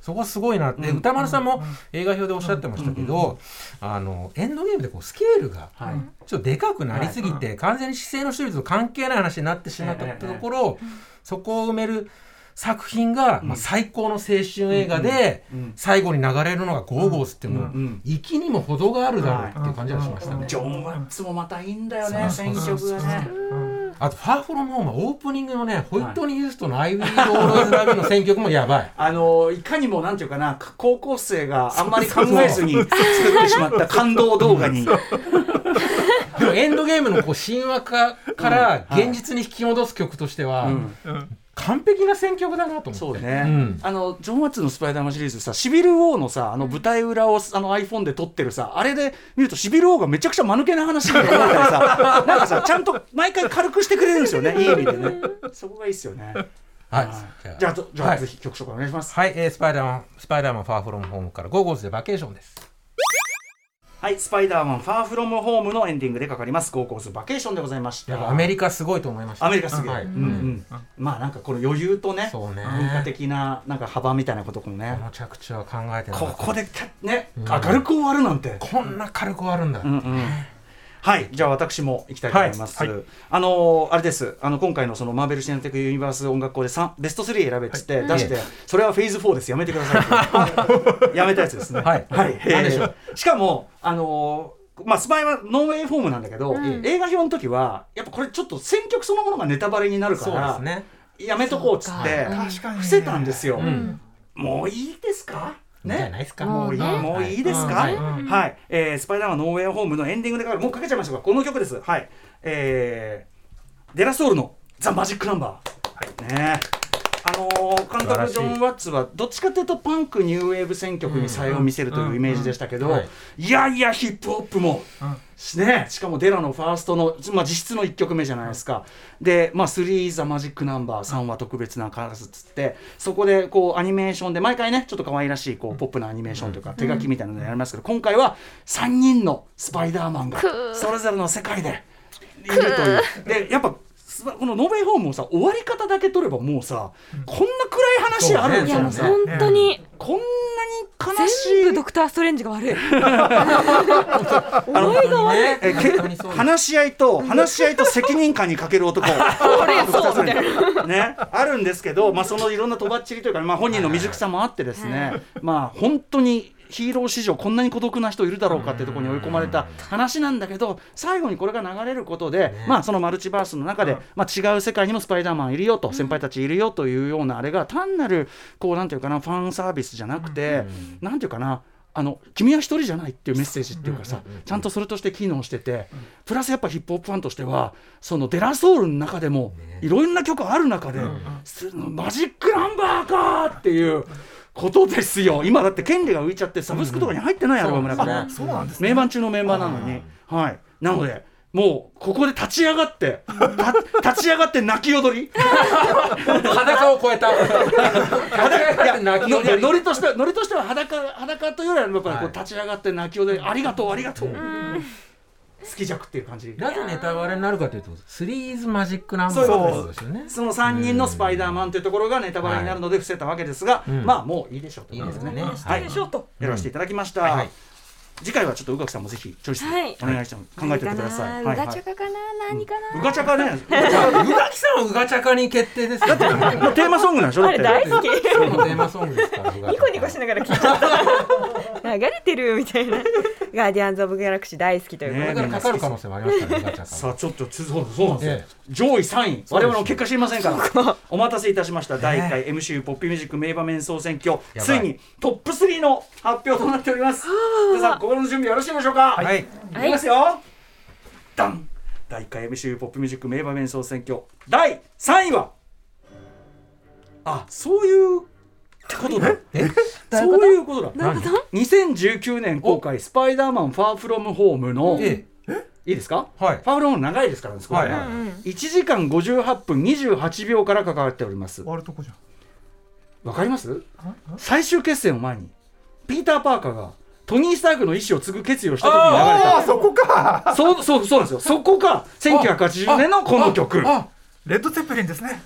そこすごいなって、歌丸さんも映画表でおっしゃってましたけど、あのエンドゲームでこうスケールがはい。ちょっとでかくなりすぎて、完全に姿勢のシリーズと関係ない話になってしまったところ、そこを埋める作品が、まあ、最高の青春映画で、うん。最後に流れるのがゴーゴーズっていうのは、息にも程があるだろうっていう感じがしましたね。ジョン・ワッツもまたいいん。だよね選曲がねあと、ファーフロムホームはオープニングのね、ホイットニー・ユーストの I Will Always Love You の選曲もやばい。*laughs* あのいかにもなんていうかな高校生があんまり考えずに *laughs* 作ってしまった感動動画に。でもエンドゲームのこう神話化からはい。現実に引き戻す曲としては、うん。うん完璧な選曲だなと思って。そうね、うん。あのジョン・ワッツのスパイダーマンシリーズさシビル・ウォーのさあの舞台裏をあの iPhone で撮ってるさあれで見るとシビル・ウォーがめちゃくちゃ間抜けな話みたいになったりさ *laughs* なんかさちゃんと毎回軽くしてくれるんですよね。いい意味でね。そこがいいっすよね。はい。はい。じゃあじゃあ、はい。ぜひ曲紹介お願いします。はい、えースパイダーマン、スパイダーマンファーフロムホームからゴーゴーズでバケーションです。はいスパイダーマンファーフロムホームのエンディングでかかります。ゴーゴーズバケーションでございました。アメリカすごいと思いました。アメリカすげえ、はい。うん。うん。まあなんかこの余裕とねそうね。文化的ななんか幅みたいなこともね。この着地は考えてなかった。ここでね、明るく終わるなんて、こんな軽く終わるんだ。うんうんはい。じゃあ私も行きたいと思います、はい。はい。あのーあれです。あの今回のそのマーベル・シネマティック・ユニバース音楽校で3ベスト3選べっつって出して、それはフェーズ4です。やめてください *laughs* やめたやつですね。はい。はい、何でしょう？しかもあのーまあ、スパイはノーウェイフォームなんだけど、映画表の時はやっぱこれちょっと選曲そのものがネタバレになるから。やめとこうっつって伏せたんですよ、ん。もういいですか？いいんじゃないですか。もういい、もうねもういいですか、はい。はい、えースパイダーマンノーウェイホームのエンディングでかかる、もうかけちゃいましたが、この曲です。はい、えーデラソウルのザ・マジックナンバー。ね。あのー監督ジョン・ワッツはどっちかというとパンクニューウェーブ選曲に才を見せるというイメージでしたけど、うん。はい。いやいやヒップホップも、ね、しかもデラのファーストの、まあ、実質の1曲目じゃないですか。で、まあ、3ザ・マジックナンバー3は特別なカラスっつってそこでこうアニメーションで毎回ねちょっと可愛らしいこうポップなアニメーションというか手書きみたいなのやりますけど今回は3人のスパイダーマンがそれぞれの世界でいるという。でやっぱこのノーベイホームもさ終わり方だけ取ればもうさこんな暗い話あるんですよさ、本当に。こんなに悲しい。全部ドクターストレンジが悪い。思いが悪い。えけ本当にそうです。話し合いと話し合いと責任感に欠ける男。そうみたいね。あるんですけど、まあ、そのいろんなとばっちりというか、まあ、本人の未熟さもあってですね、まあ本当にヒーロー史上こんなに孤独な人いるだろうかっていうところに追い込まれた話なんだけど最後にこれが流れることで、まあそのマルチバースの中で、まあ、違う世界にもスパイダーマンいるよと先輩たちいるよというようなあれが単なるこうなんていうかなファンサービスじゃなくて、なんていうかなあの君は一人じゃないっていうメッセージっていうかさ、ちゃんとそれとして機能してて、プラスやっぱヒップホップファンとしてはそのデラソウルの中でもいろんな曲ある中で、すマジックナンバーかっていうことですよ。今だって権利が浮いちゃってサブスクとかに入ってないアルバムだから、そうなんですね。名盤中のメンバーなのに、はい。なのでもうここで立ち上がってた *laughs* 立ち上がって泣き踊り。裸を超えた。裸いや泣き踊り。のいやノリとしてはノリとしては裸裸というよりはやっぱりこう立ち上がって泣き踊り、ありがとうありがとう、好き弱っていう感じ。なぜネタバレになるかというとスリーズマジックナンバーですよね。その3人のスパイダーマンというところがネタバレになるので伏せたわけですが、うん。まあもういいでしょうといいですね。ね。はい。い。でしょうと。やらせていただきました、はいはい次回はちょっと宇垣さんもぜひチョイスはい。お願いして考えておいてください、うはいはい。がちゃかかな？何かな？うがちゃかね？宇垣さんはうがちゃかに決定ですよね。もうテーマソングなんでしょ？だあれって。大好き。テーマソングですから。ニコニコしながら聞いちゃった流れてるみた。い *laughs* なガーディアンズ・オブ・ギャラクシー大好きということで、からかかる可能性もありますか。らねさあちょっとつそうそうなんですよ、ええ。上位3位。我々の結果知りませんから。お待たせいたしました。第1回 MCU ポップミュージック名場面総選挙。ついにトップ3の発表となっております。皆さん心の準備よろしいでしょうか？はい。い。きますよ、ダン。第1回 MCU ポップミュージック名場面総選挙。第3位は？あそういうことだ。そういうことだ。何2019年公開「スパイダーマンファーフロムホームの」えいいですか？えはい。ファーフロム長いですからね、は。い。1時間58分28秒から関わっております。終わるとこじゃ？んわかります？最終決戦を前にピーター・パーカーがトニー・スタークの意思を継ぐ決意をした時に流れああたそこか。そうそうそうなんですよ。そこが1980年のこの曲。あレッド・ゼッペリン *laughs* ですね。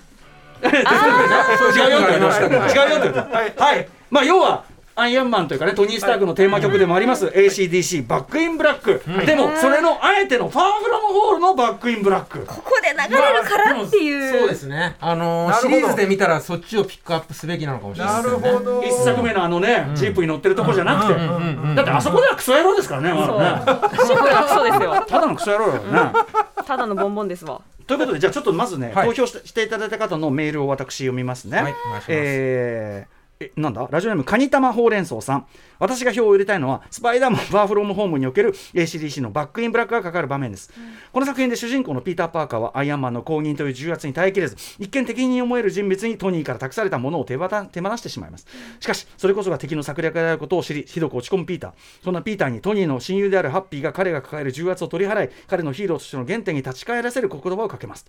違うよって言われました。違うよって言われた。はい。まあ要はアイアンマンというかねトニー・スタークのテーマ曲でもあります ACDC バックインブラック。でもそれのあえてのファーフロムホールのバックインブラック。ここで流れるからっていう、そうですね。あのシリーズで見たらそっちをピックアップすべきなのかもしれないなですよねるほど。一作目のあのねジープに乗ってるとこじゃなくて。だってあそこではクソ野郎ですからねまだね。シンプルなクソですよ。ただのクソ野郎だよね。*laughs* ただのボンボンですわ。ということでじゃあちょっとまずね、はい。投票してしていただいた方のメールを私読みますね。はいお願いします。えーえなんだ？ラジオネームカニタマほうれん草さん。私が票を入れたいのはスパイダーマンファーフロムホームにおける ACDC のバックインブラックがかかる場面です、この作品で主人公のピーター・パーカーはアイアンマンの公認という重圧に耐えきれず一見敵に思える人物にトニーから託されたものを手放してしまいます。しかしそれこそが敵の策略であることを知りひどく落ち込むピーター。そんなピーターにトニーの親友であるハッピーが彼が抱える重圧を取り払い彼のヒーローとしての原点に立ち返らせる言葉をかけます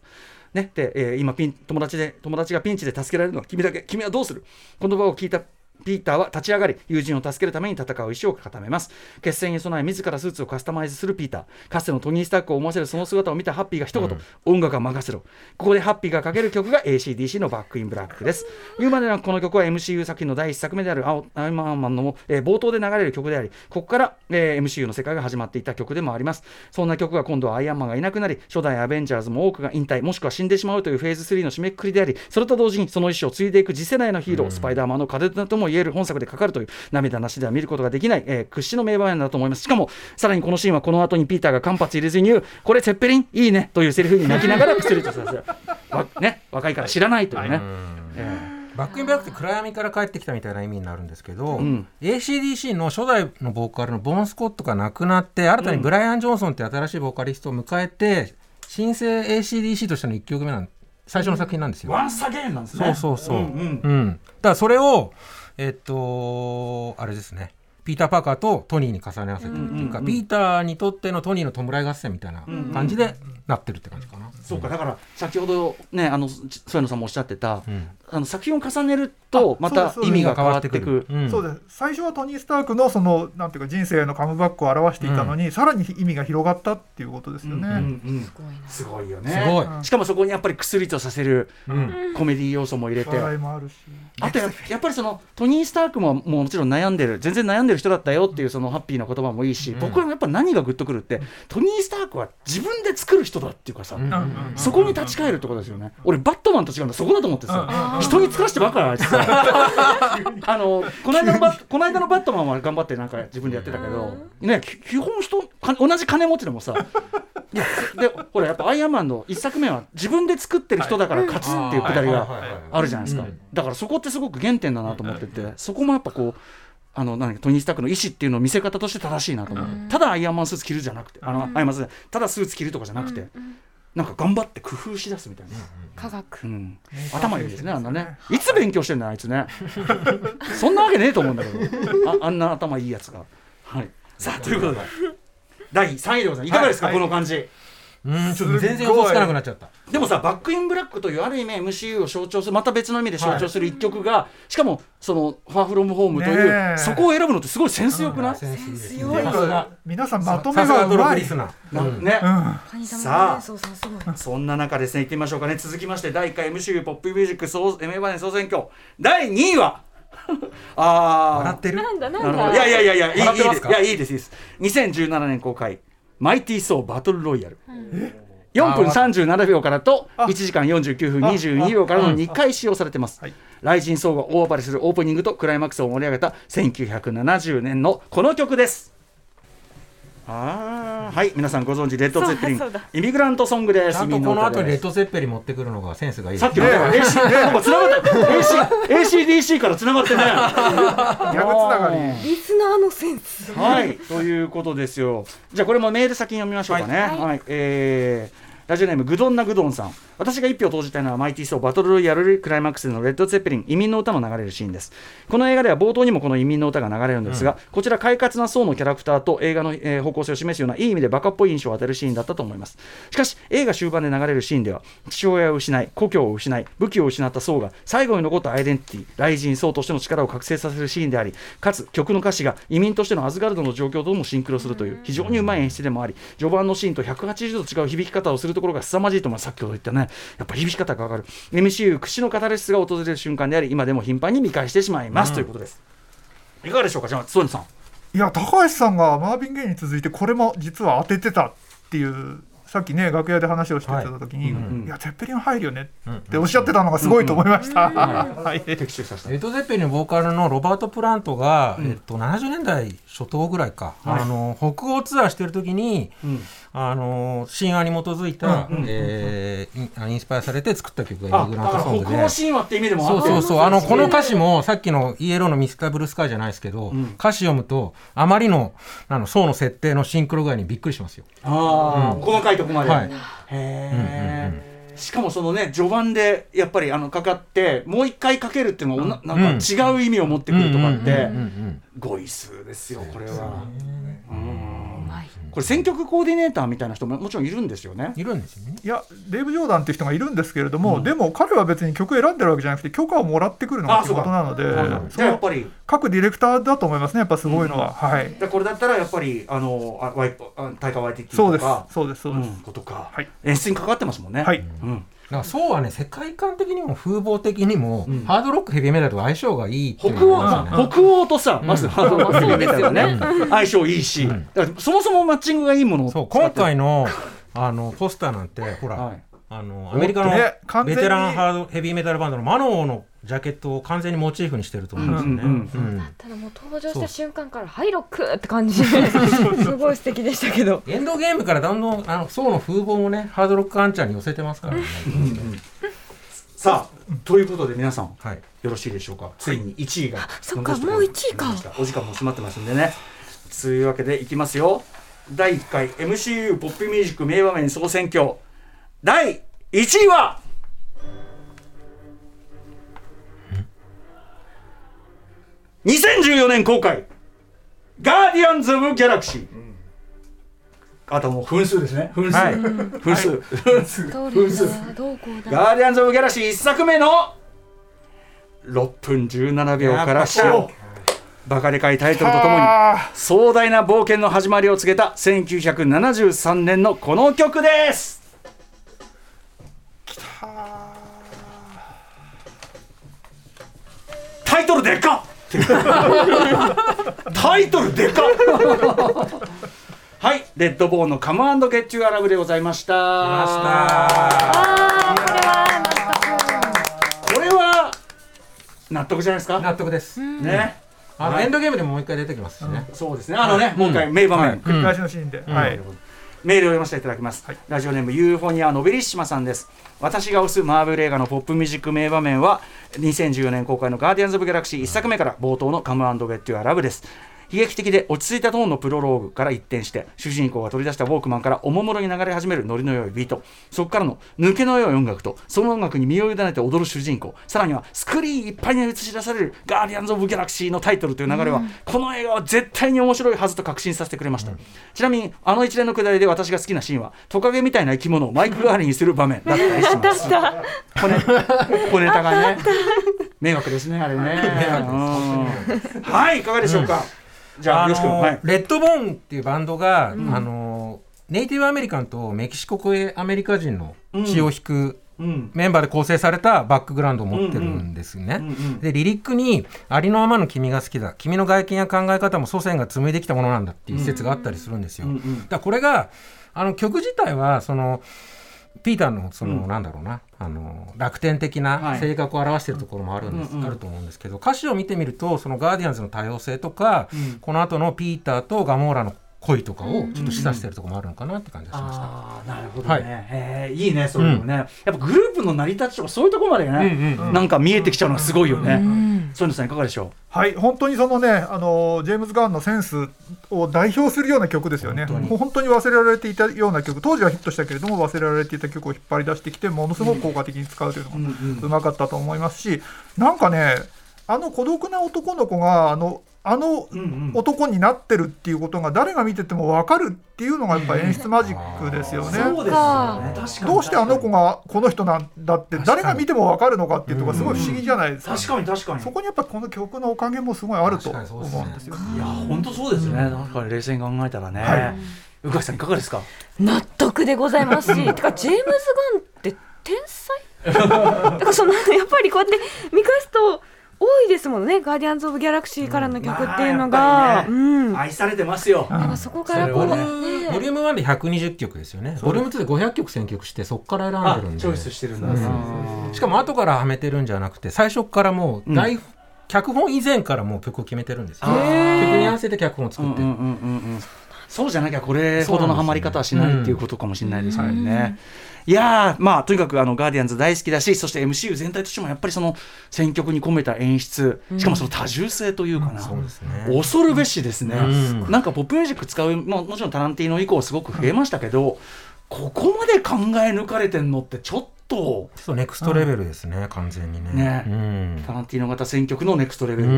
ね。で、えー今ピン友達で友達がピンチで助けられるのは君だけ。君はどうする？この場を聞いたピーターは立ち上がり友人を助けるために戦う意思を固めます。決戦に備え自らスーツをカスタマイズするピーターかつてのトニー・スタークを思わせるその姿を見たハッピーが一言、音楽は任せろ。ここでハッピーがかける曲が ACDC のバックインブラックです。言うまでなくこの曲は MCU 作品の第一作目である青アイマンマンの、えー冒頭で流れる曲でありここから、えー MCU の世界が始まっていった曲でもあります。そんな曲が今度はアイアンマンがいなくなり初代アベンジャーズも多くが引退もしくは死んでしまうというフェーズ3の締めくくりでありそれと同時にその意思を継いでいく次世代のヒーロー、スパイダーマンの風ともいえる本作でかかるという涙なしでは見ることができない、えー屈指の名場面だと思います。しかもさらにこのシーンはこの後にピーターが間髪入れずに言うこれセッペリン？いいね。というセリフに泣きながら薬とさせるわね若いから知らないというね、えー。バックインブラックって暗闇から帰ってきたみたいな意味になるんですけど、うん。ACDC の初代のボーカルのボン・スコットが亡くなって新たにブライアン・ジョンソンって新しいボーカリストを迎えて新生 ACDC としての1曲目なん最初の作品なんですよ。ワンサゲーンなんですね。そうそうそう。んうん。うん。だからそれをえっとあれですね。ピーター・パーカーとトニーに重ね合わせてるっていうか、うんうんうんピーターにとってのトニーの弔い合戦みたいな感じでなってるって感じかな。そうかだから先ほどねあの添野さんもおっしゃってた、うん。あの作品を重ねるとまた意味が変わってくる。うん。そうです。最初はトニー・スタークのそのなんていうか人生のカムバックを表していたのに、さらに意味が広がったっていうことですよね。うんうんすごいよね。すごい。しかもそこにやっぱり薬とさせるうん。コメディ要素も入れて、笑いもあるし。あとややっぱりそのトニー・スタークももうもちろん悩んでる全然悩んでる人だったよっていうそのハッピーな言葉もいいし、僕はやっぱ何がグッとくるってトニー・スタークは自分で作る人だっていうかさ、うんそこに立ち返るってことですよね。俺バットマンと違うんだ。そこだと思ってさ、人に作らせてばっかりあいつさ。*laughs* あのこの間のバッこの間のバットマンは頑張ってなんか自分でやってたけど、ねき基本人か同じ金持ちでもさいやでほらやっぱアイアンマンの一作目は自分で作ってる人だから勝つっていうくだりがあるじゃないですか、だからそこってすごく原点だなと思ってて、そこもやっぱこうあの何トニー・スタークの意思っていうのを見せ方として正しいなと思って、ただアイアンマンスーツ着るじゃなくてあの、アイアンマンスーツただスーツ着るとかじゃなくて、なんか頑張って工夫しだすみたいな、科学。うん、頭いいですねあんなね。いつ勉強してんだあいつね。*laughs* そんなわけねえと思うんだけど。ああんな頭いいやつが。はい。さあということで。第3位でございます。いかがですか、はい。この感じうんちょっと全然予想つかなくなっちゃった。でもさバックインブラックというある意味 MCU を象徴するまた別の意味で象徴する一曲が、しかもその「ファーフロムホームという、そこを選ぶのってすごいセンスよくない、センスい皆さんまとめがうまい。さあ。そんな中ですね行ってみましょうかね。続きまして第1回 MCU ポップミュージック総名場面総選挙。第2位は *laughs* あー。笑ってる？なんだななるほどんだ。いやいやいやいやいいいやいいですいいです。2017年公開マイティーソーバトルロイヤル、4分37秒からと1時間49分22秒からの2回使用されてます。はい。雷神ソーが大暴れするオープニングとクライマックスを盛り上げた1970年のこの曲ですあーはい皆さんご存知レッド・ゼッペリン。イミグラントソングです。ちゃんとこの後にレッドド・ゼッペリン持ってくるのがセンスがいいさっきの、ね、AC なんか繋がった。AC ACDC から繋がってね。ギャグつながり。リスナーのセンス。はい、ということですよ。じゃあこれもメール先に読みましょうかね。はい、えーラジオネームグドンナグドンさん私が一票投じたいのはマイティーソーバトルロイヤルクライマックスでのレッド・ゼッペリン移民の歌の流れるシーンです。この映画では冒頭にもこの移民の歌が流れるんですが、こちら快活な層のキャラクターと映画の、えー方向性を示すようないい意味でバカっぽい印象を与えるシーンだったと思います。しかし映画終盤で流れるシーンでは父親を失い故郷を失い武器を失った層が最後に残ったアイデンティティ雷神層としての力を覚醒させるシーンでありかつ曲の歌詞が移民としてのアズガルドの状況ともシンクロするという非常にうまい演出でもあり序盤のシーンと180度違う響き方をするところが凄まじいと思います先ほど言ったねやっぱ響き方がわかる。MCU 屈指のカタルシスが訪れる瞬間であり今でも頻繁に見返してしまいます、ということです。いかがでしょうか？じゃあソニさん。いや高橋さんがマービン・ゲイに続いてこれも実は当ててたっていうさっきね楽屋で話をしてた時に、はい。うんいやゼッペリン入るよねうんっておっしゃってたのがすごいと思いました。はい。的中させたレッド・ゼッペリンのボーカルのロバート・プラントが、えっと、70年代初頭ぐらいか、はい。あの北欧ツアーしてる時にうんあの神話に基づいた、うんうんえーインスパイアされて作った曲がイグラントソングで。欧神話って意味でもそうあってそうそうあのこの歌詞もさっきのイエローのミスターブルースカイじゃないですけど、ん。歌詞読むとあまりのあの層の設定のシンクロ具合にびっくりしますよ。ああ、細かいとこまで、はい。へえ、しかもそのね序盤でやっぱりあのかかってもう一回かけるっていうのもななんか違う意味を持ってくるとかってうん。うんうんうん語彙数ですよこれは。うんこれ選曲コーディネーターみたいな人ももちろんいるんですよね。いるんですよね。いやデーブ・ジョーダンっていう人がいるんですけれども、でも彼は別に曲選んでるわけじゃなくて許可をもらってくるのが仕事なのでやっぱり。各ディレクターだと思いますねやっぱすごいのは、はい。でこれだったらやっぱりあのあワイプあタイガー・ワイティティそうです。とかそうですそうです、うんことか、はい。演出に関わってますもんね。はい。うんだからそうはね世界観的にも風貌的にも、うん。ハードロックヘビーメタルと相性がいいっていう北欧、北欧とさ、まずハードロックヘビーメタルね。うん。相性いいし、そもそもマッチングがいいものをそう今回のあのポスターなんてほら、はい。あのアメリカのベテランハードヘビーメタルバンドのマノーのジャケットを完全にモチーフにしてると思うんですよね。うんうんただもう登場した瞬間から「はいロック!」って感じ。*laughs* すごい素敵でしたけど。エンドゲームからだんだんあの層の風貌もねハードロックアンチャーに寄せてますからね。さあということで皆さんはい。よろしいでしょうか？ついに1位がそっかもう1位か。お時間も迫ってますんでね。というわけでいきますよ。第1回 MCU ポップミュージック名場面総選挙。第1位は2014年公開「ガーディアンズ・オブ・ギャラクシー」あともう分数ですね。分数、はい。分数、分数ガーディアンズ・オブ・ギャラクシー1作目の6分17秒から使用バカでかいタイトルとともにあ壮大な冒険の始まりを告げた1973年のこの曲です。タイトルでかっタイトルでかっ。はいレッドボーンの「カムアンドゲッチューアラブでございました。ましたこれは納これは納得じゃないですか？納得です。ね。あのエンドゲームでももう一回出てきますしね。そうですね。あのね、もう一回名場面、はい。繰り返しのシーンで、はいメールを読ませていただきます、はい。ラジオネームユーフォニアノベリッシマさんです。私が推すマーベル映画のポップミュージック名場面は2014年公開のガーディアンズ・オブ・ギャラクシー1作目から冒頭のカムアンド・ゲット・ユア・ラブです悲劇的で落ち着いたトーンのプロローグから一転して主人公が取り出したウォークマンからおもむろに流れ始めるノリの良いビート。そこからの抜けの良い音楽とその音楽に身を委ねて踊る主人公。さらにはスクリーンいっぱいに映し出される「ガーディアンズ・オブ・ギャラクシー」のタイトルという流れは、この映画は絶対に面白いはずと確信させてくれました、ちなみにあの一連のくだりで私が好きなシーンはトカゲみたいな生き物をマイク代わりにする場面だったりします。*laughs* 小ネ小ネタがね。迷惑ですねあれね。うん。はいいかがでしょうか、じゃああのはい。レッドボーンっていうバンドが、あのネイティブアメリカンとメキシコ系アメリカ人の血を引くうん。メンバーで構成されたバックグラウンドを持ってるんですね。うんうんでリリックに「ありのままの君が好きだ君の外見や考え方も祖先が紡いできたものなんだ」っていう説があったりするんですよ。うんうん。だからこれがあの曲自体はそのピーターのその、なんだろうな。あの楽天的はない。性格を表しているところもあるんです、あると思うんですけど歌詞を見てみるとそのガーディアンズの多様性とか、うん。この後のピーターとガモーラの恋とかをちょっと示唆してるところもあるのかなって感じがしました。ああなるほどね、はい。へえいいねそういうのね、やっぱグループの成り立ちとかそういうところまでね、うんうんうん。なんか見えてきちゃうのがすごいよね、うんそういうのさんいかがでしょはい、本当にそのね、あのジェームズ・ガーンのセンスを代表するような曲ですよね。本当に。もう本当に忘れられていたような曲、当時はヒットしたけれども忘れられていた曲を引っ張り出してきて、ものすごく効果的に使うというのう、うんもうん。うまかったと思いますし、なんかね、あの孤独な男の子があのあの男になってるっていうことが誰が見てても分かるっていうのがやっぱ演出マジックですよね。そうですよね。確かに。どうしてあの子がこの人なんだって誰が見ても分かるのかっていうとこすごい不思議じゃないですか。確かに確かに。そこにやっぱこの曲のおかげもすごいあると確かにそう思ですね。うんですよね。いや本当そうですね、なんか冷静に考えたらね、は宇垣さんいかがですか？納得でございますし、てかジェームズ・ガンって天才？*laughs* だからそのやっぱりこうやって見返すと多いですもんね、ガーディアンズ・オブ・ギャラクシーからの曲っていうのまあやっぱが、りねうん、愛されてますよ、なん。かそこからこう、ボリュームね。ボリューム1で120曲ですよね。ボリューム2で500曲選曲してそこから選んあでるんで。チョイスしてるんだ、うん。しかも後からはめてるんじゃなくて最初からもう台、脚本以前からもう曲を決めてるんですよ。曲に合わせて脚本を作ってる。うんうんうんうんうんそうじゃなきゃこれほどのハマり方はしないっていうことかもしれないですよね。いやーまあとにかくあのガーディアンズ大好きだしそして MCU 全体としてもやっぱりその選曲に込めた演出しかもその多重性というかな、そうですね。恐るべしですね、うんなんかポップミュージック使う、まあ、もちろんタランティーノ以降すごく増えましたけど、ここまで考え抜かれてんのってちょっと。そうネクストレベルですね、完全にね。ね。うん。タランティーノ型選曲のネクストレベル、う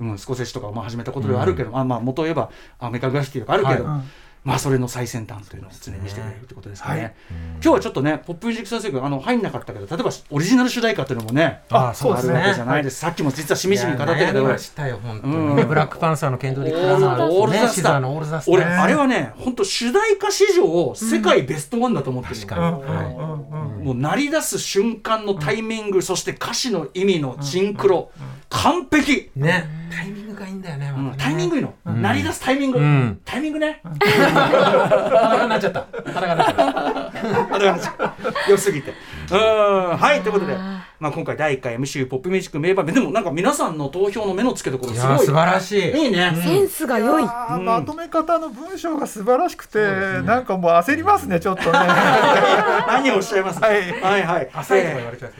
うんんスコセッシとかまあ始めたことではあるけど、まあまあ元を言えばアメリカングラフィティとかあるけど、はいまあそれの最先端というのを常にしてくれるってことですよね。はい。今日はちょっとねポップミュージック先生君あの入んなかったけど例えばオリジナル主題歌っていうのもねあそうですね。じゃないです、さっきも実はしみじみ語ったけど。したよ本当に、うん。ねブラックパンサーのケンドリック・ラマーオールザスター。ねシザーのオールザスター俺、ねあれはね本当主題歌史上世界ベストワンだと思ってるの、確かに、もう鳴り出す瞬間のタイミング、そして歌詞の意味のシンクロ、完璧、ね。タイミングがいいんだよね,、タイミングいいの、鳴り出すタイミング、うん。タイミングね、裸になっちゃった。裸になっちゃった。良すぎて。うん。はいということで、まあ、今回第1回 MCU ポップミュージック名場面でもなんか皆さんの投票の目の付けどころすごい。素晴らしい。いいね。センスが良い。まとめ方の文章が素晴らしくて、なんかもう焦りますね、ちょっとね。*laughs* 何をおっしゃいます、はい。はいはい。浅いとか言われちゃい。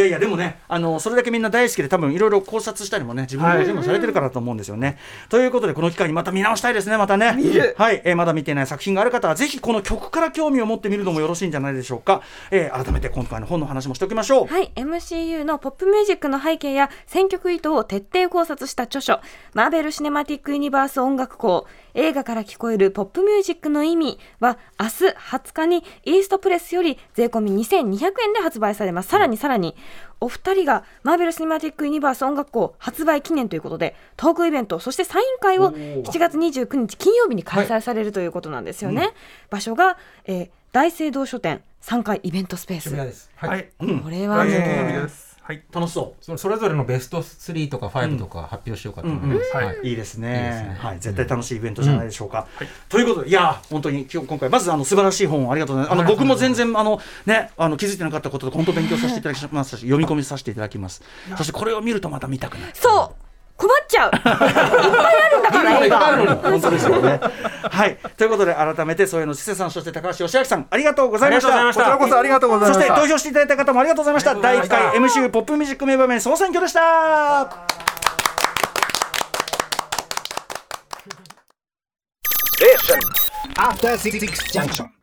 やいやでもねあのそれだけみんな大好きで多分いろいろ考察したりもね自分で全部されてるからだと思うんですよね。ということでこの機会にまた見直したいですねまたね。はい、いえーまだ見ていない作品がある方はぜひこの曲から興味を持ってみるのもよろしいんじゃないでしょうか。えー改めて今回の本の話もしておきましょう。はい、MCU のポップミュージックの背景や選曲意図を徹底考察した著書、マーベル・シネマティック・ユニバース音楽校、映画から聞こえるポップミュージックの意味は、明日20日にイーストプレスより税込み2200円で発売されます。さらにさらに、お二人がマーベル・シネマティック・ユニバース音楽校発売記念ということで、トークイベント、そしてサイン会を7月29日金曜日に開催されるということなんですよね。場所が、えー大聖堂書店3階イベントスペース渋。谷です、ははいい。うんこれは来週も金曜日うです。はい。楽しそう。そのそれぞれのベスト3とか5とか発表しようかと思います、うんうんはい。い。いですね。いいですね。はい、絶対楽しいイベントじゃないでしょうか。ということで、いやー、本当に今日今回、まずあの素晴らしい本をありがとうございます。あの僕も全然あの、ね、あの気づいてなかったことで、本当勉強させていただきましたし、読み込みさせていただきます。そしてこれを見るとまた見たくなる。そう困っちゃういっぱいあるんだから映画本当ですよね。はい、ということで、改めて、そういうの、ちせさん、そして高橋義明さん、ありがとうございました。こちらこそありがとうございました。そして投票していただいた方もありがとうございました。第1回 MCU ポップミュージック名場面総選挙でした。After Six Junction.